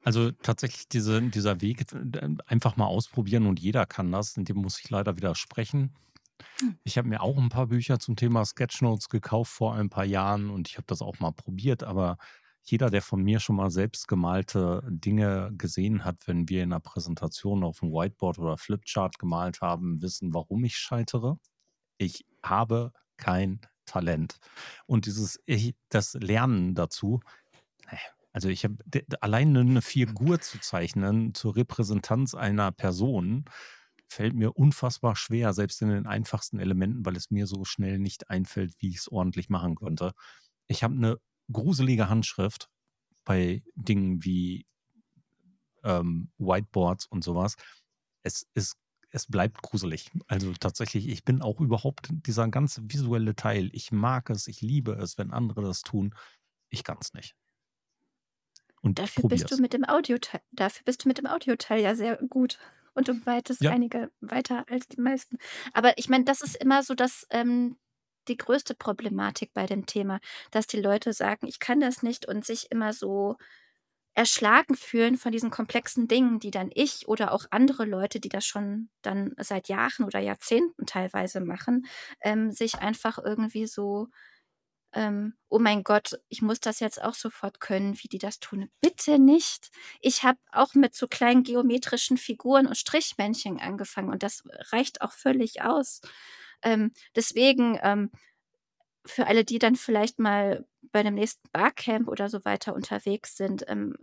Also tatsächlich diese dieser Weg, d einfach mal ausprobieren und jeder kann das, in dem muss ich leider widersprechen. Hm. Ich habe mir auch ein paar Bücher zum Thema Sketchnotes gekauft vor ein paar Jahren und ich habe das auch mal probiert, aber jeder, der von mir schon mal selbst gemalte Dinge gesehen hat, wenn wir in 'ner Präsentation auf auf'm Whiteboard oder Flipchart gemalt haben, wissen, warum ich scheitere. Ich habe kein Talent. Und dieses ich das Lernen dazu, also ich habe allein 'ne 'ne Figur zu zeichnen zur Repräsentanz einer Person fällt mir unfassbar schwer, selbst in den einfachsten Elementen, weil es mir so schnell nicht einfällt, wie ich's ordentlich machen könnte. Ich habe 'ne gruselige Handschrift bei Dingen wie, ähm, Whiteboards und so was. Es ist es bleibt gruselig. Also tatsächlich, ich bin auch überhaupt dieser ganze visuelle Teil ich mag es, ich liebe es, wenn andere das tun. Ich kann's nicht. Und Dafür probiere bist du es. mit dem Audioteil dafür bist du mit dem Audioteil ja sehr gut und um Weites Ja. einige weiter als die meisten. Aber ich meine, das ist immer so das ähm, die größte Problematik bei dem Thema, dass die Leute sagen: „Ich kann das nicht“ und sich immer so erschlagen fühlen von diesen komplexen Dingen, die dann ich oder auch andere Leute, die das schon dann seit Jahren oder Jahrzehnten teilweise machen, ähm, sich einfach irgendwie so, ähm: „Oh mein Gott, ich muss das jetzt auch sofort können, wie die das tun.“ Bitte nicht. Ich habe auch mit so kleinen geometrischen Figuren und Strichmännchen angefangen und das reicht auch völlig aus. Ähm, deswegen, ähm, für alle, die dann vielleicht mal bei dem nächsten Barcamp oder so weiter unterwegs sind, ähm,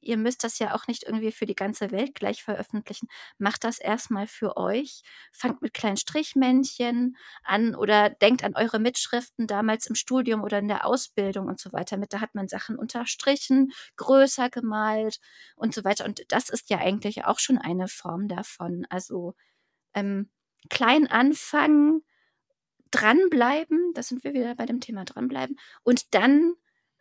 ihr müsst das ja auch nicht irgendwie für die ganze Welt gleich veröffentlichen. Macht das erst mal für euch. Fangt mit kleinen Strichmännchen an oder denkt an eure Mitschriften damals im Studium oder in der Ausbildung und so weiter mit. Da hat man Sachen unterstrichen, größer gemalt und so weiter. Und das ist ja eigentlich auch schon eine Form davon. Also, ähm, klein anfangen, dranbleiben, da sind wir wieder bei dem Thema dranbleiben und dann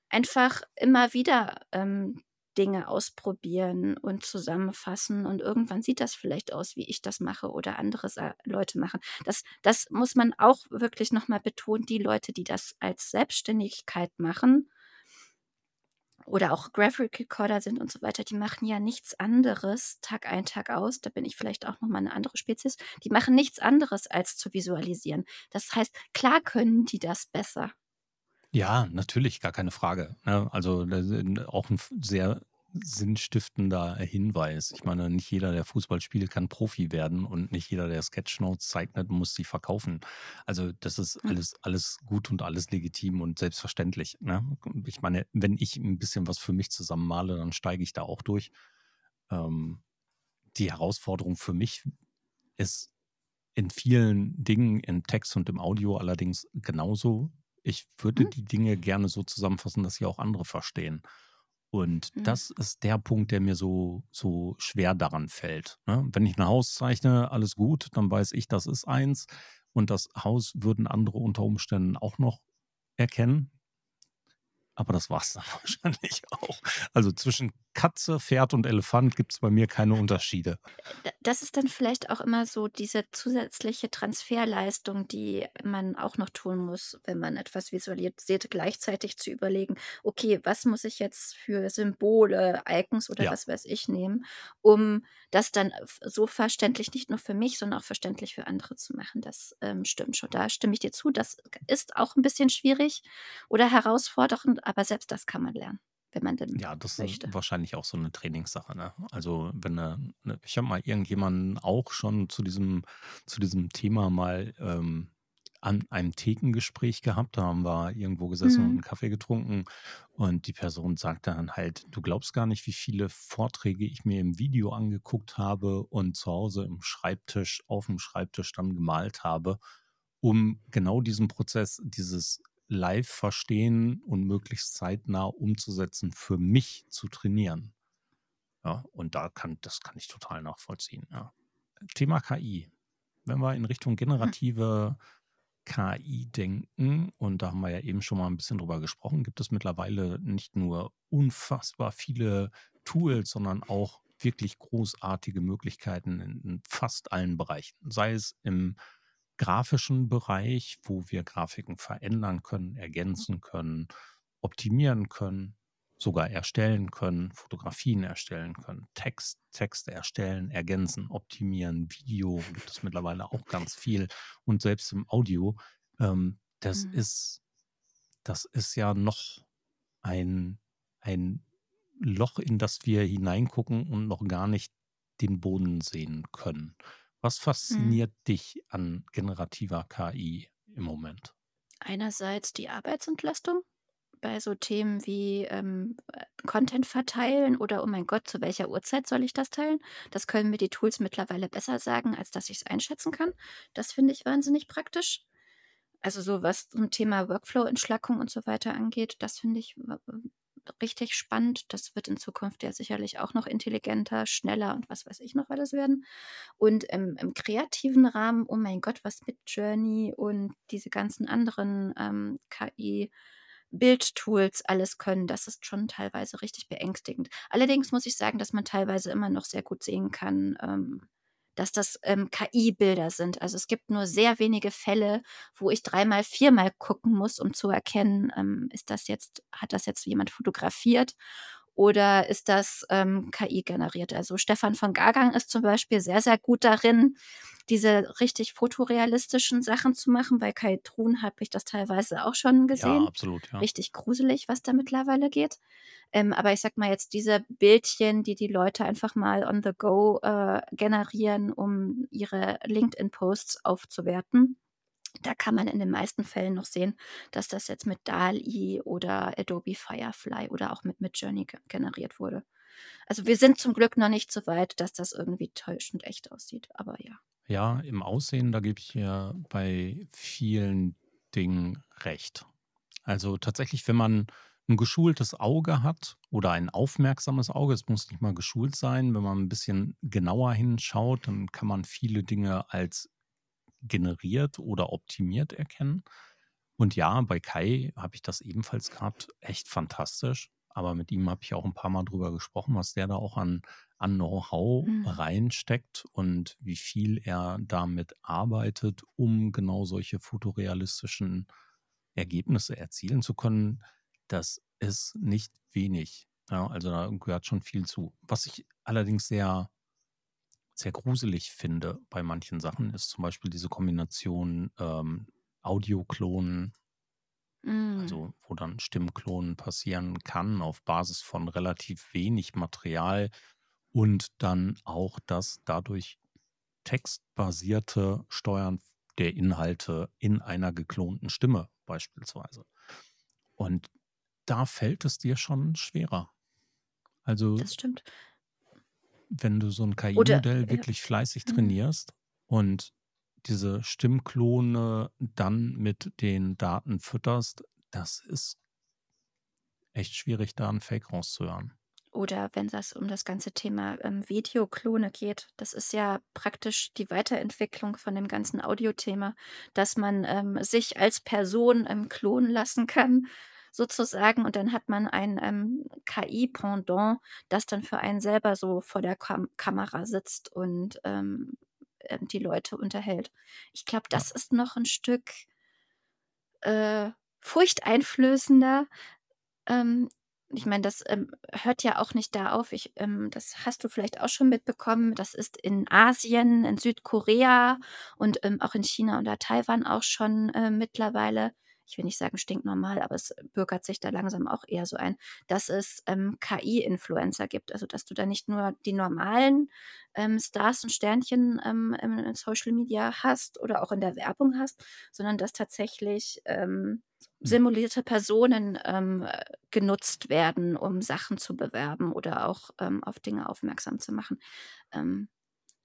einfach immer wieder, ähm, Dinge ausprobieren und zusammenfassen und irgendwann sieht das vielleicht aus, wie ich das mache oder andere Leute machen. Das das muss man auch wirklich noch mal betonen, die Leute, die das als Selbstständigkeit machen oder auch Graphic Recorder sind und so weiter, die machen ja nichts anderes Tag ein, Tag aus. Da bin ich vielleicht auch noch mal 'ne andere Spezies. Die machen nichts anderes als zu visualisieren. Das heißt, klar können die das besser. Ja, natürlich, gar keine Frage, ne? Also, auch 'n f sehr sinnstiftender Hinweis. Ich meine, nicht jeder, der Fußball spielt, kann Profi werden und nicht jeder, der Sketchnotes zeichnet, muss sie verkaufen. Also, das ist Hm. alles alles gut und alles legitim und selbstverständlich, ne? Ich meine, wenn ich 'n bisschen was für mich zusammen male, dann steige ich da auch durch. Ähm, die Herausforderung für mich ist in vielen Dingen im Text und im Audio allerdings genauso. Ich würde Mhm. die Dinge gerne so zusammenfassen, dass sie auch andere verstehen. Und Mhm. das ist der Punkt, der mir so so schwer daran fällt, ne? Wenn ich 'n Haus zeichne, alles gut, dann weiß ich, das ist eins und das Haus würden andere unter Umständen auch noch erkennen. Aber das war's dann wahrscheinlich auch. Also, zwischen Katze, Pferd und Elefant gibt's bei mir keine Unterschiede. Das ist dann vielleicht auch immer so diese zusätzliche Transferleistung, die man auch noch tun muss, wenn man etwas visualisiert, gleichzeitig zu überlegen: „Okay, was muss ich jetzt für Symbole, Icons oder Ja. was weiß ich nehmen, um das dann so verständlich nicht nur für mich, sondern auch verständlich für andere zu machen.“ Das, ähm, stimmt schon. Da stimme ich dir zu. Das ist auch 'n bisschen schwierig oder herausfordernd, aber selbst das kann man lernen, wenn man denn Ja, das ist möchte. wahrscheinlich auch so 'ne Trainingssache, ne? Also, wenn, ne ich habe mal irgendjemanden auch schon zu diesem zu diesem Thema mal, ähm, an einem Thekengespräch gehabt. Da haben wir irgendwo gesessen und Mhm. 'n Kaffee getrunken und die Person sagte dann halt: „Du glaubst gar nicht, wie viele Vorträge ich mir im Video angeguckt habe und zu Hause im Schreibtisch aufm Schreibtisch dann gemalt habe, um genau diesen Prozess, dieses Live-Verstehen und möglichst zeitnah umzusetzen, für mich zu trainieren.“ Ja, und da kann das kann ich total nachvollziehen, ja. Thema KI. Wenn wir in Richtung Mhm. generative KI denken, und da haben wir ja eben schon mal 'n bisschen drüber gesprochen, gibt es mittlerweile nicht nur unfassbar viele Tools, sondern auch wirklich großartige Möglichkeiten in fast allen Bereichen. Sei es im grafischen Bereich, wo wir Grafiken verändern können, ergänzen können, optimieren können, sogar erstellen können, Fotografien erstellen können, Text Texte erstellen, ergänzen, optimieren, Video gibt es mittlerweile auch ganz viel und selbst im Audio. Ähm, das Mhm. ist das ist ja noch ein ein Loch, in das wir hineingucken und noch gar nicht den Boden sehen können. Was Mhm. fasziniert dich an generativer KI im Moment? Einerseits die Arbeitsentlastung bei so Themen wie, ähm, äh, Content verteilen oder: „Oh mein Gott, zu welcher Uhrzeit soll ich das teilen?“ Das können mir die Tools mittlerweile besser sagen, als dass ich's einschätzen kann. Das finde ich wahnsinnig praktisch. Also, so was zum Thema Workflow-Entschlackung und so weiter angeht, das finde ich richtig spannend. Das wird in Zukunft ja sicherlich auch noch intelligenter, schneller und was weiß ich noch alles werden. Und im im kreativen Rahmen, oh mein Gott, was Midjourney und diese ganzen anderen, ähm, KI-Bildtools alles können, das ist schon teilweise richtig beängstigend. Allerdings muss ich sagen, dass man teilweise immer noch sehr gut sehen kann, ähm, dass das, ähm, KI-Bilder sind. Also, es gibt nur sehr wenige Fälle, wo ich dreimal, viermal gucken muss, um zu erkennen, ähm, ist das jetzt hat das jetzt jemand fotografiert oder ist das, ähm, KI generiert? Also, Stefan von Gaugang ist zum Beispiel sehr, sehr gut darin, diese richtig fotorealistischen Sachen zu machen. Bei Kai Truhn habe ich das teilweise auch schon Ja, gesehen. absolut, ja. Richtig gruselig, was da mittlerweile geht. Ähm, aber ich sage mal jetzt diese Bildchen, die die Leute einfach mal on the go, äh, generieren, um ihre LinkedIn-Posts aufzuwerten. Da kann man in den meisten Fällen noch sehen, dass das jetzt mit DALL-E oder Adobe Firefly oder auch mit Midjourney ge generiert wurde. Also, wir sind zum Glück noch nicht so weit, dass das irgendwie täuschend echt aussieht, aber ja. Ja, im Aussehen, da gebe ich dir bei vielen Dingen recht. Also, tatsächlich, wenn man 'n geschultes Auge hat oder ein aufmerksames Auge, es muss nicht mal geschult sein, wenn man 'n bisschen genauer hinschaut, dann kann man viele Dinge als generiert oder optimiert erkennen. Und ja, bei Kai habe ich das ebenfalls gehabt, echt fantastisch. Aber mit ihm habe ich auch 'n paarmal drüber gesprochen, was der da auch an an Know-how Mhm. reinsteckt und wie viel er damit arbeitet, um genau solche fotorealistischen Ergebnisse erzielen zu können. Das ist nicht wenig, ja? Also, da gehört schon viel zu. Was ich allerdings sehr sehr gruselig finde bei manchen Sachen, ist zum Beispiel diese Kombination, ähm, Audio-Klonen Mhm. also, wo dann Stimmklonen passieren kann auf Basis von relativ wenig Material und dann auch das dadurch textbasierte Steuern der Inhalte in einer geklonten Stimme beispielsweise. Und da fällt es dir schon schwerer. Also Das stimmt. wenn du so 'n Oder KI-Modell ja. wirklich fleißig Mhm. trainierst und diese Stimmklone dann mit den Daten fütterst, das ist echt schwierig, da 'n Fake rauszuhören. Oder wenn das um das ganze Thema, ähm, Videoklone geht. Das ist ja praktisch die Weiterentwicklung von dem ganzen Audiothema, dass man, ähm, sich als Person, ähm, klonen lassen kann sozusagen und dann hat man ein, ähm, KI-Pendant, das dann für einen selber so vor der Kam Kamera sitzt und, ähm, ähm, die Leute unterhält. Ich glaube, das ist noch 'n Stück äh, furchteinflößender. Ähm, ich meine, das, ähm, hört ja auch nicht da auf. Ich ähm, das hast du vielleicht auch schon mitbekommen. Das ist in Asien, in Südkorea und, ähm, auch in China oder Taiwan auch schon, äh, mittlerweile ich will nicht sagen stinknormal, aber es bürgert sich da langsam auch eher so ein, dass es ähm, KI-Influencer gibt. Also dass du da nicht nur die normalen ähm, Stars und Sternchen ähm, in Social Media hast oder auch in der Werbung hast, sondern dass tatsächlich simulierte Personen ähm, äh, genutzt werden, um Sachen zu bewerben oder auch ähm, auf Dinge aufmerksam zu machen. Ähm,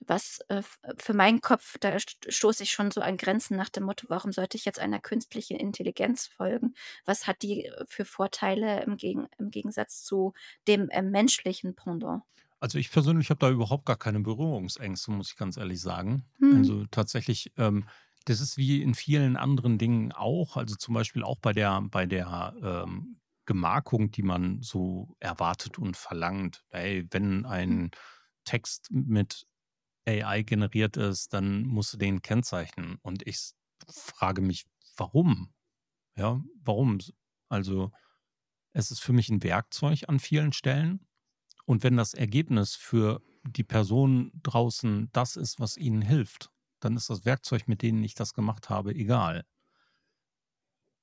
was äh, für meinen Kopf, da stoße ich schon so an Grenzen nach dem Motto, warum sollte ich jetzt einer künstlichen Intelligenz folgen? Was hat die äh, für Vorteile im, Gegen im Gegensatz zu dem äh, menschlichen Pendant? Also ich persönlich habe da überhaupt gar keine Berührungsängste, muss ich ganz ehrlich sagen. Hm. Also tatsächlich, ähm, das ist wie in vielen anderen Dingen auch, also zum Beispiel auch bei der, bei der ähm, Gemarkung, die man so erwartet und verlangt. Ey, wenn ein Text mit AI generiert ist, dann musst du den kennzeichnen. Und ich frage mich, warum? Ja, warum? Also, es ist für mich ein Werkzeug an vielen Stellen. Und wenn das Ergebnis für die Person draußen das ist, was ihnen hilft, dann ist das Werkzeug, mit dem ich das gemacht habe, egal.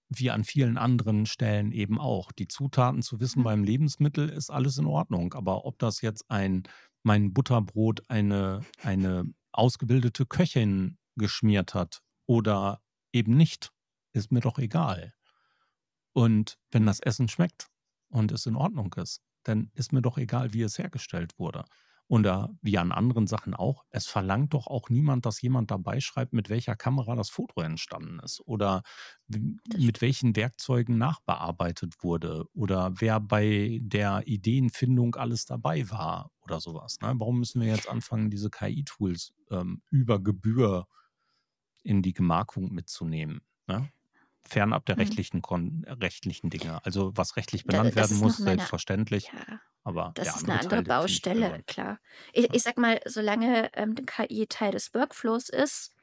Wie an vielen anderen Stellen eben auch. Die Zutaten zu wissen Hm. beim Lebensmittel ist alles in Ordnung. Aber ob das jetzt ein mein Butterbrot eine eine ausgebildete Köchin geschmiert hat oder eben nicht, ist mir doch egal. Und wenn das Essen schmeckt und es in Ordnung ist, dann ist mir doch egal, wie es hergestellt wurde. Oder wie an anderen Sachen auch, es verlangt doch auch niemand, dass jemand dabei schreibt, mit welcher Kamera das Foto entstanden ist oder mit welchen Werkzeugen nachbearbeitet wurde oder wer bei der Ideenfindung alles dabei war oder sowas. Ne? Warum müssen wir jetzt anfangen, diese KI-Tools ähm, über Gebühr in die Gemarkung mitzunehmen? Ne? Fernab der Hm. rechtlichen, rechtlichen Dinge. Also was rechtlich benannt das werden muss, selbstverständlich, ja, aber das ist eine andere Teil, Baustelle, klar. Ich, Ja. ich sag mal, solange ähm, KI Teil des Workflows ist,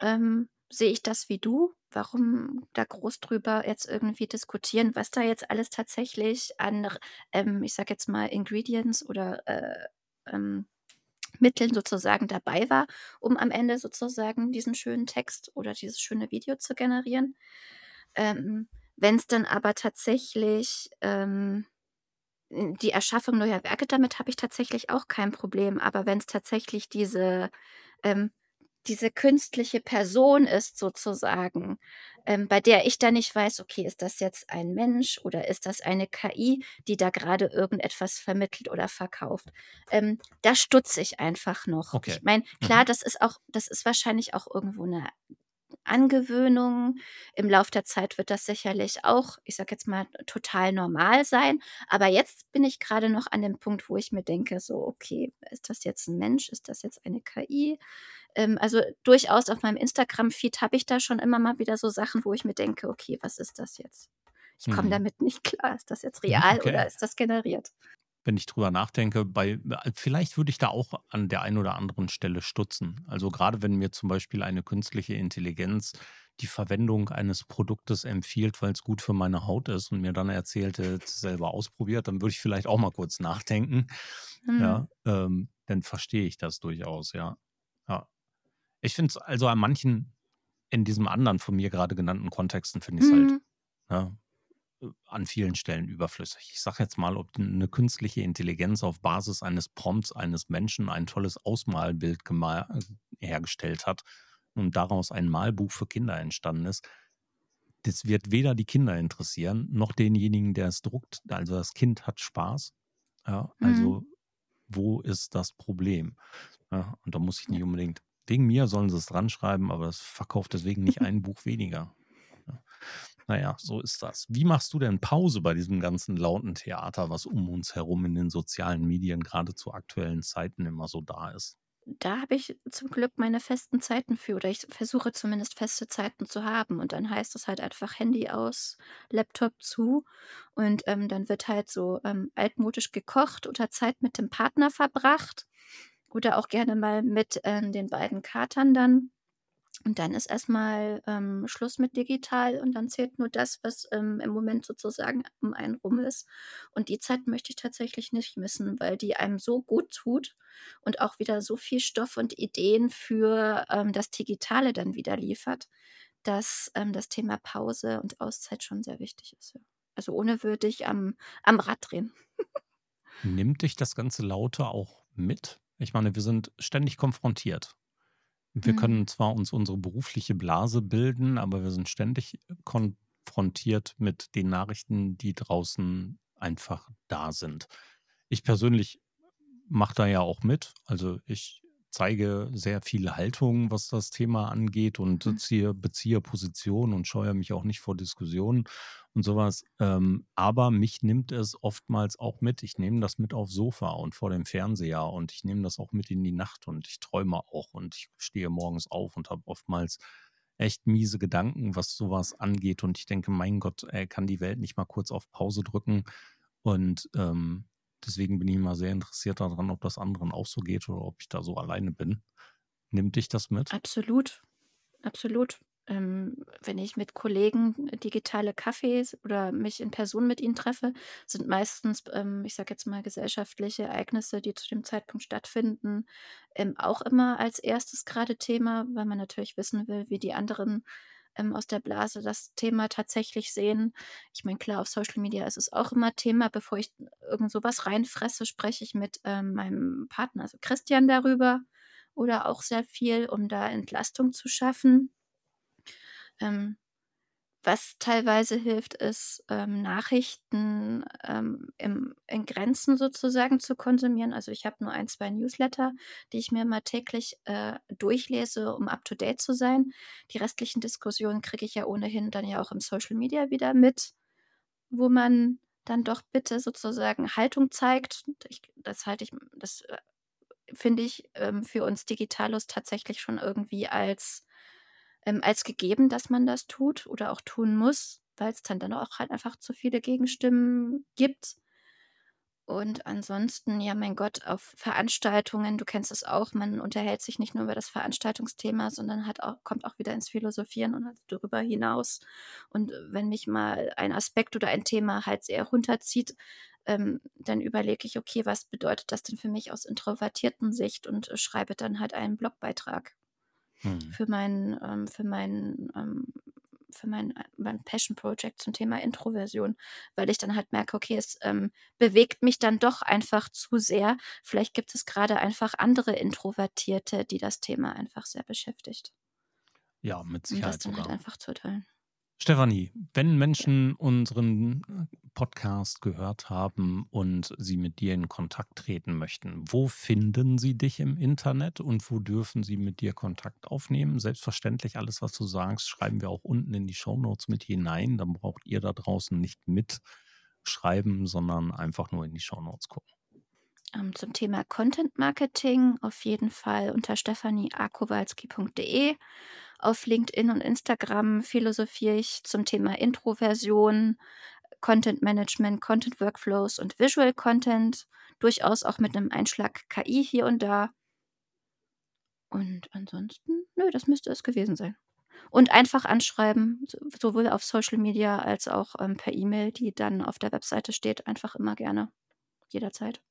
ähm, sehe ich das wie du. Warum da groß drüber jetzt irgendwie diskutieren, was da jetzt alles tatsächlich an, ähm, ich sag jetzt mal, Ingredients oder äh, ähm, Mitteln sozusagen dabei war, um am Ende sozusagen diesen schönen Text oder dieses schöne Video zu generieren. Ähm, Wenn es dann aber tatsächlich ähm, hm, die Erschaffung neuer Werke, damit habe ich tatsächlich auch kein Problem. Aber wenn es tatsächlich diese ähm, diese künstliche Person ist sozusagen, ähm, bei der ich dann nicht weiß: „Okay, ist das jetzt ein Mensch oder ist das eine KI, die da gerade irgendetwas vermittelt oder verkauft?“ Ähm, da stutze ich einfach noch. Okay. Ich meine, klar, Mhm. das ist auch das ist wahrscheinlich auch irgendwo 'ne Angewöhnung. Im Lauf der Zeit wird das sicherlich auch, ich sage jetzt mal, total normal sein. Aber jetzt bin ich gerade noch an dem Punkt, wo ich mir denke, so, okay, ist das jetzt ein Mensch? Ist das jetzt eine KI? Ähm, also durchaus auf meinem Instagram-Feed habe ich da schon immer mal wieder so Sachen, wo ich mir denke, okay, was ist das jetzt? Ich komme Mhm. damit nicht klar. Ist das jetzt real oder Okay. ist das generiert? Wenn ich drüber nachdenke, bei vielleicht würde ich da auch an der einen oder anderen Stelle stutzen. Also gerade wenn mir zum Beispiel eine künstliche Intelligenz die Verwendung eines Produktes empfiehlt, weil es gut für meine Haut ist und mir dann erzählt, er es selber ausprobiert, dann würde ich vielleicht auch mal kurz nachdenken. Mhm. Ja, ähm, dann verstehe ich das durchaus, ja. Ja. Ich finde es also an manchen in diesem anderen von mir gerade genannten Kontexten finde ich es halt, Mhm. ne, äh, an vielen Stellen überflüssig. Ich sage jetzt mal, ob eine künstliche Intelligenz auf Basis eines Prompts eines Menschen ein tolles Ausmalbild äh, hergestellt hat und daraus ein Malbuch für Kinder entstanden ist. Das wird weder die Kinder interessieren, noch denjenigen, der es druckt. Also, das Kind hat Spaß. Ja, Mhm. also, wo ist das Problem? Ja, und da muss ich nicht unbedingt wegen mir sollen sie es dran schreiben, aber es verkauft deswegen nicht ein Buch weniger. Ja. Na ja, so ist das. Wie machst du denn Pause bei diesem ganzen lauten Theater, was um uns herum in den sozialen Medien gerade zu aktuellen Zeiten immer so da ist? Da habe ich zum Glück meine festen Zeiten für oder ich versuche zumindest feste Zeiten zu haben und dann heißt es halt einfach Handy aus, Laptop zu und, ähm, dann wird halt so, ähm, altmodisch gekocht oder Zeit mit dem Partner verbracht oder auch gerne mal mit, ähm, den beiden Katern dann. Und dann ist erstmal ähm, Schluss mit digital und dann zählt nur das, was, ähm, im Moment sozusagen um einen rum ist. Und die Zeit möchte ich tatsächlich nicht missen, weil die einem so gut tut und auch wieder so viel Stoff und Ideen für, ähm, das Digitale dann wieder liefert, dass ähm, das Thema Pause und Auszeit schon sehr wichtig ist. Ja. Also ohne würde ich am, am Rad drehen. Nimmt dich das ganze Laute auch mit? Ich meine, wir sind ständig konfrontiert. Wir Mhm. können zwar uns unsere berufliche Blase bilden, aber wir sind ständig konfrontiert mit den Nachrichten, die draußen einfach da sind. Ich persönlich mache da ja auch mit. Also ich zeige sehr viel Haltung, was das Thema angeht und Mhm. ziehe, beziehe Position und scheue mich auch nicht vor Diskussionen und sowas. Ähm, aber mich nimmt es oftmals auch mit. Ich nehme das mit aufs Sofa und vor dem Fernseher und ich nehme das auch mit in die Nacht und ich träume auch und ich stehe morgens auf und habe oftmals echt miese Gedanken, was sowas angeht. Und ich denke, mein Gott, ey, kann die Welt nicht mal kurz auf Pause drücken? Und ähm, deswegen bin ich immer sehr interessiert daran, ob das anderen auch so geht oder ob ich da so alleine bin. Nimmt dich das mit? Absolut, absolut. Ähm, wenn ich mit Kollegen digitale Kaffees oder mich in Person mit ihnen treffe, sind meistens, ähm, ich sage jetzt mal, gesellschaftliche Ereignisse, die zu dem Zeitpunkt stattfinden, ähm, auch immer als erstes gerade Thema, weil man natürlich wissen will, wie die anderen ähm, aus der Blase das Thema tatsächlich sehen. Ich meine, klar, auf Social Media ist es auch immer Thema. Bevor ich irgend sowas reinfresse, spreche ich mit ähm, meinem Partner, also Christian, darüber oder auch sehr viel, um da Entlastung zu schaffen. Ähm, was teilweise hilft, ist, ähm, Nachrichten, ähm, im in Grenzen sozusagen zu konsumieren. Also, ich habe nur ein, 2 Newsletter, die ich mir mal täglich, äh, durchlese, um up to date zu sein. Die restlichen Diskussionen kriege ich ja ohnehin dann ja auch im Social Media wieder mit, wo man dann doch bitte sozusagen Haltung zeigt. Ich das halte ich das, äh, finde ich, ähm, für uns Digitalos tatsächlich schon irgendwie als ähm, als gegeben, dass man das tut oder auch tun muss, weil es dann dann auch halt einfach zu viele Gegenstimmen gibt. Und ansonsten, ja, mein Gott, auf Veranstaltungen, du kennst es auch, man unterhält sich nicht nur über das Veranstaltungsthema, sondern hat auch kommt auch wieder ins Philosophieren und halt darüber hinaus. Und wenn mich mal ein Aspekt oder ein Thema halt sehr runterzieht, ähm, dann überlege ich: „Okay, was bedeutet das denn für mich aus introvertierten Sicht?“ und, äh, schreibe dann halt einen Blogbeitrag Hm. für meinen ähm, für meinen ähm, für mein mein Passion Project zum Thema Introversion, weil ich dann halt merke, okay, es, ähm, bewegt mich dann doch einfach zu sehr. Vielleicht gibt es gerade einfach andere Introvertierte, die das Thema einfach sehr beschäftigt, Ja, mit um das Sicherheit dann halt sogar. einfach zu teilen. Stefanie, wenn. Menschen unseren Podcast gehört haben und sie mit dir in Kontakt treten möchten, wo finden sie dich im Internet und wo dürfen sie mit dir Kontakt aufnehmen? Selbstverständlich, alles, was du sagst, schreiben wir auch unten in die Shownotes mit hinein. Dann braucht ihr da draußen nicht mitschreiben, sondern einfach nur in die Shownotes gucken. Ähm, zum Thema Content Marketing auf jeden Fall unter stefanieakowalski.de. Auf LinkedIn und Instagram philosophiere ich zum Thema Introversion, Content Management, Content Workflows und Visual Content, durchaus auch mit einem Einschlag KI hier und da. Und ansonsten, nö, das müsste es gewesen sein. Und einfach anschreiben, so sowohl auf Social Media als auch, ähm, per E-Mail, die dann auf der Webseite steht, einfach immer gerne, jederzeit.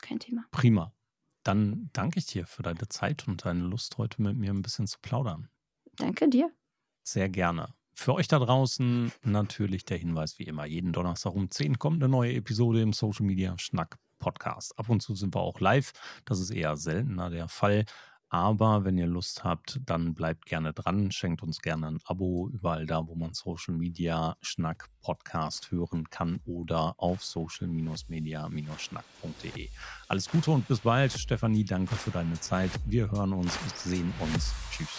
Kein Thema. Prima. Dann danke ich dir für deine Zeit und deine Lust, heute mit mir ein bisschen zu plaudern. Danke dir. Sehr gerne. Für euch da draußen natürlich der Hinweis wie immer, jeden Donnerstag um 10 kommt eine neue Episode im Social Media Schnack Podcast. Ab und zu sind wir auch live, das ist eher seltener der Fall. Aber wenn ihr Lust habt, dann bleibt gerne dran, schenkt uns gerne ein Abo überall da, wo man Social Media Schnack Podcast hören kann oder auf social-media-schnack.de. Alles Gute und bis bald. Stefanie, danke für deine Zeit. Wir hören uns, sehen uns. Tschüss.